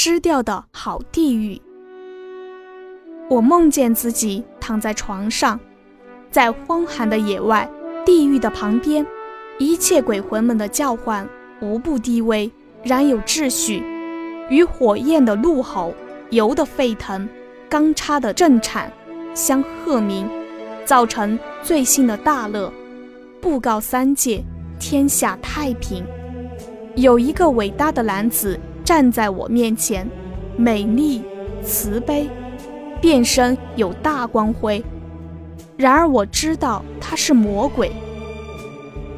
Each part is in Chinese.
失掉的好地狱。我梦见自己躺在床上，在荒寒的野外，地狱的旁边，一切鬼魂们的叫唤无不低微，然有秩序，与火焰的怒吼、油的沸腾、钢叉的震颤相和鸣，造成最新的大乐，布告三界，天下太平。有一个伟大的男子站在我面前，美丽、慈悲。变身有大光辉，然而我知道他是魔鬼。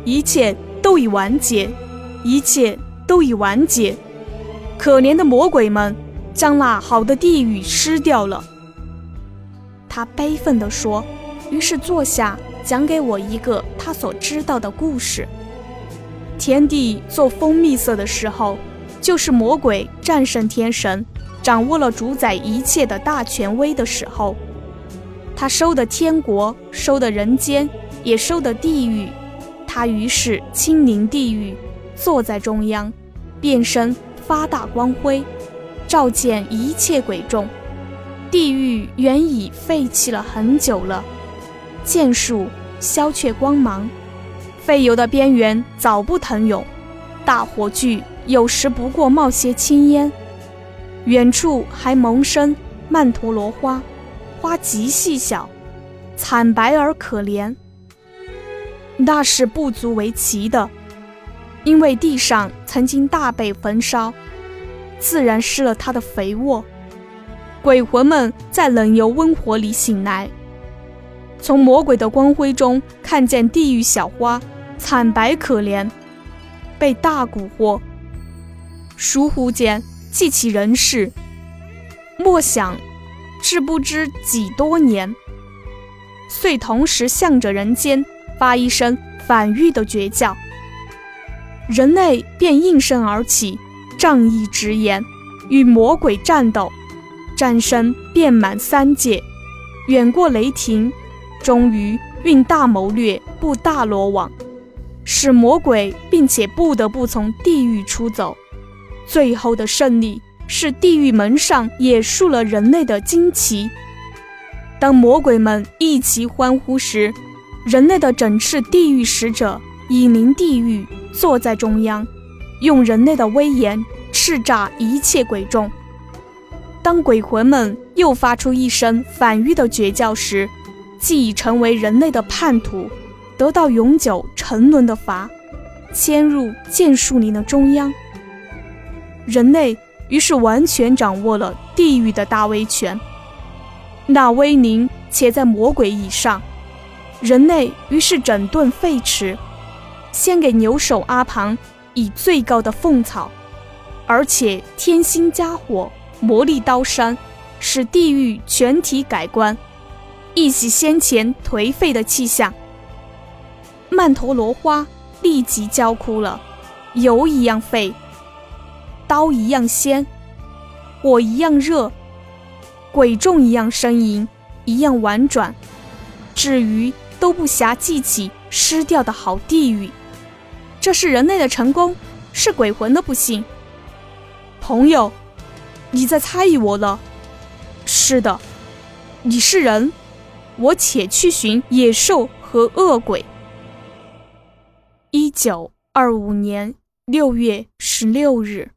一切都已完结，一切都已完结。可怜的魔鬼们，将那好的地狱失掉了。他悲愤地说，于是坐下，讲给我一个他所知道的故事。天地做蜂蜜色的时候，就是魔鬼战胜天神。掌握了主宰一切的大权威的时候，他收的天国，收的人间，也收的地狱。他于是亲临地狱，坐在中央，变身发大光辉，照见一切鬼众。地狱原已废弃了很久了，剑术消却光芒，废油的边缘早不腾涌，大火炬有时不过冒些青烟。远处还萌生曼陀罗花，花极细小，惨白而可怜。那是不足为奇的，因为地上曾经大被焚烧，自然失了它的肥沃。鬼魂们在冷油温火里醒来，从魔鬼的光辉中看见地狱小花惨白可怜，被大蛊惑。疏忽间。记起人事，莫想，知不知几多年，遂同时向着人间发一声反狱的绝叫。人类便应声而起，仗义直言，与魔鬼战斗，战声遍满三界，远过雷霆，终于运大谋略布大罗网，使魔鬼并且不得不从地狱出走。最后的胜利是地狱门上也竖了人类的旌旗。当魔鬼们一齐欢呼时，人类的整饬地狱使者引领地狱坐在中央，用人类的威严叱咤一切鬼众。当鬼魂们又发出一声反狱的绝叫时，既已成为人类的叛徒，得到永久沉沦的罚，迁入剑树林的中央。人类于是完全掌握了地狱的大威权，那威灵且在魔鬼以上。人类于是整顿废弛，先给牛首阿庞以最高的凤草，而且天星加火，魔力刀山，使地狱全体改观，一洗先前颓废的气象。曼陀罗花立即焦枯了，油一样废。刀一样鲜，火一样热，鬼众一样呻吟，一样婉转，至于都不暇记起失掉的好地狱。这是人类的成功，是鬼魂的不幸。朋友，你在猜疑我了？是的，你是人，我且去寻野兽和恶鬼。一九二五年六月十六日。